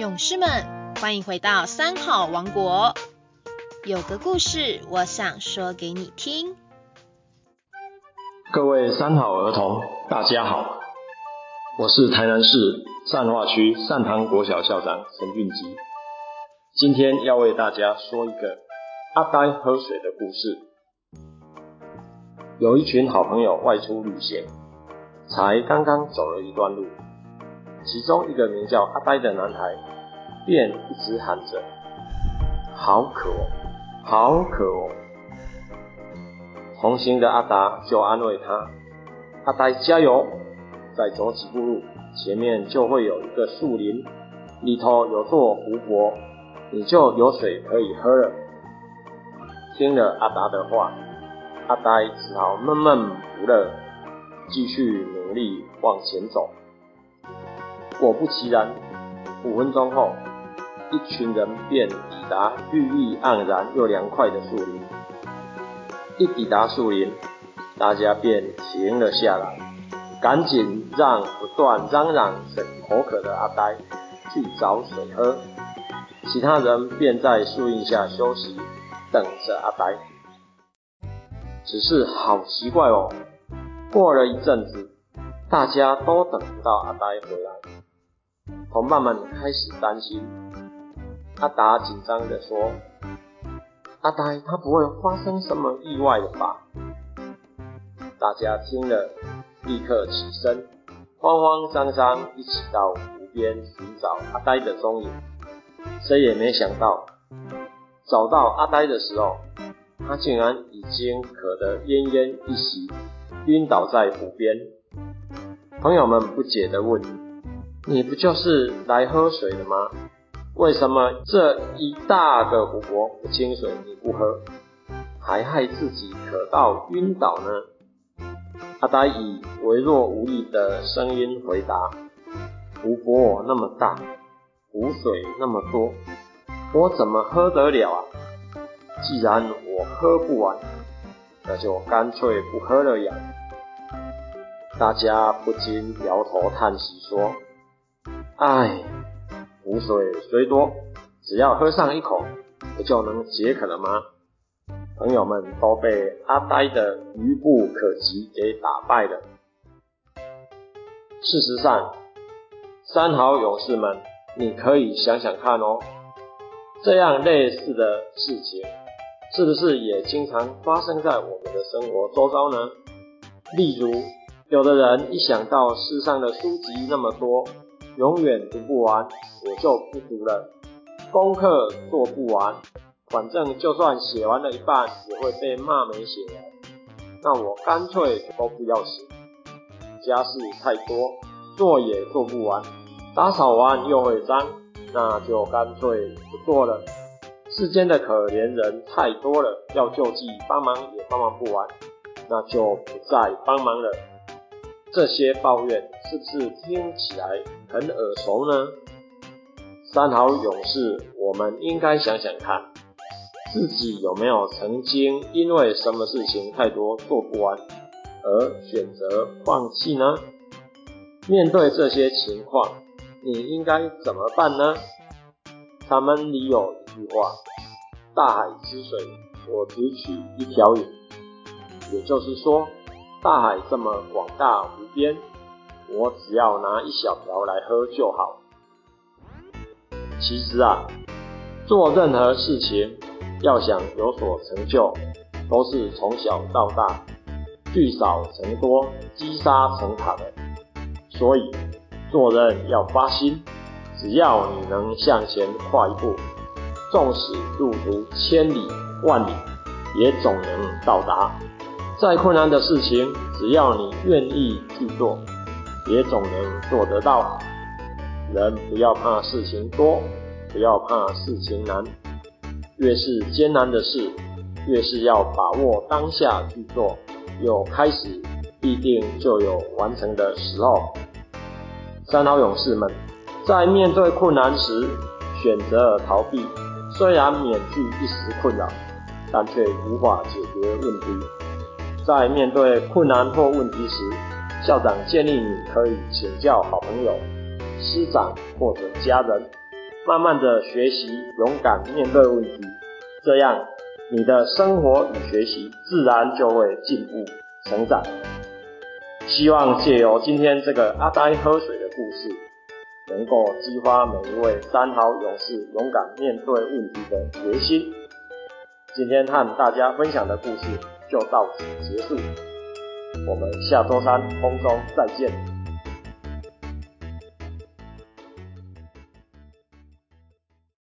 勇士们，欢迎回到三好王国。有个故事，我想说给你听。各位三好儿童，大家好，我是台南市善化区善堂国小校长陈俊吉。今天要为大家说一个阿呆喝水的故事。有一群好朋友外出旅行，才刚刚走了一段路，其中一个名叫阿呆的男孩，便一直喊着：“好渴哦，好渴哦！”同行的阿达就安慰他：“阿呆加油，再走几步路，前面就会有一个树林，里头有座湖泊，你就有水可以喝了。”听了阿达的话。阿呆只好闷闷不乐，继续努力往前走。果不其然，五分钟后，一群人便抵达绿意盎然又凉快的树林。一抵达树林，大家便停了下来，赶紧让不断嚷嚷着口渴的阿呆去找水喝。其他人便在树荫下休息，等着阿呆。只是好奇怪哦，过了一阵子，大家都等不到阿呆回来，同伴们开始担心。阿达紧张地说：“阿呆他不会发生什么意外的吧？”大家听了，立刻起身，慌慌张张一起到湖边寻找阿呆的踪影。谁也没想到，找到阿呆的时候。他竟然已经渴得奄奄一息，晕倒在湖边。朋友们不解地问：“你不就是来喝水的吗？为什么这一大个湖泊不清水你不喝，还害自己渴到晕倒呢？”阿呆以微弱无力的声音回答：“湖泊那么大，湖水那么多，我怎么喝得了啊？”既然我喝不完，那就干脆不喝了呀！大家不禁摇头叹息说：“唉，湖水虽多，只要喝上一口，不就能解渴了吗？”朋友们都被阿呆的愚不可及给打败了。事实上，三好勇士们，你可以想想看哦，这样类似的事情。是不是也经常发生在我们的生活周遭呢？例如，有的人一想到世上的书籍那么多，永远读不完，我就不读了。功课做不完，反正就算写完了一半，也会被骂没写完。那我干脆都不要写。家事太多，做也做不完，打扫完又会脏，那就干脆不做了。世间的可怜人太多了，要救济帮忙也帮忙不完，那就不再帮忙了。这些抱怨是不是听起来很耳熟呢？三好勇士，我们应该想想看，自己有没有曾经因为什么事情太多做不完而选择放弃呢？面对这些情况，你应该怎么办呢？他们里有一。句话，大海之水，我只取一瓢饮。也就是说，大海这么广大无边，我只要拿一小瓢来喝就好。其实啊，做任何事情要想有所成就，都是从小到大聚少成多、积沙成塔的。所以做人要发心，只要你能向前跨一步。纵使路途千里万里，也总能到达。再困难的事情，只要你愿意去做，也总能做得到。人不要怕事情多，不要怕事情难。越是艰难的事，越是要把握当下去做。有开始，必定就有完成的时候。三好勇士们，在面对困难时，选择逃避。虽然免去一时困扰，但却无法解决问题。在面对困难或问题时，校长建议你可以请教好朋友、师长或者家人，慢慢的学习，勇敢面对问题，这样你的生活与学习自然就会进步成长。希望借由今天这个阿呆喝水的故事，能够激发每一位三好勇士勇敢面对问题的决心。今天和大家分享的故事就到此结束，我们下周三空中再见。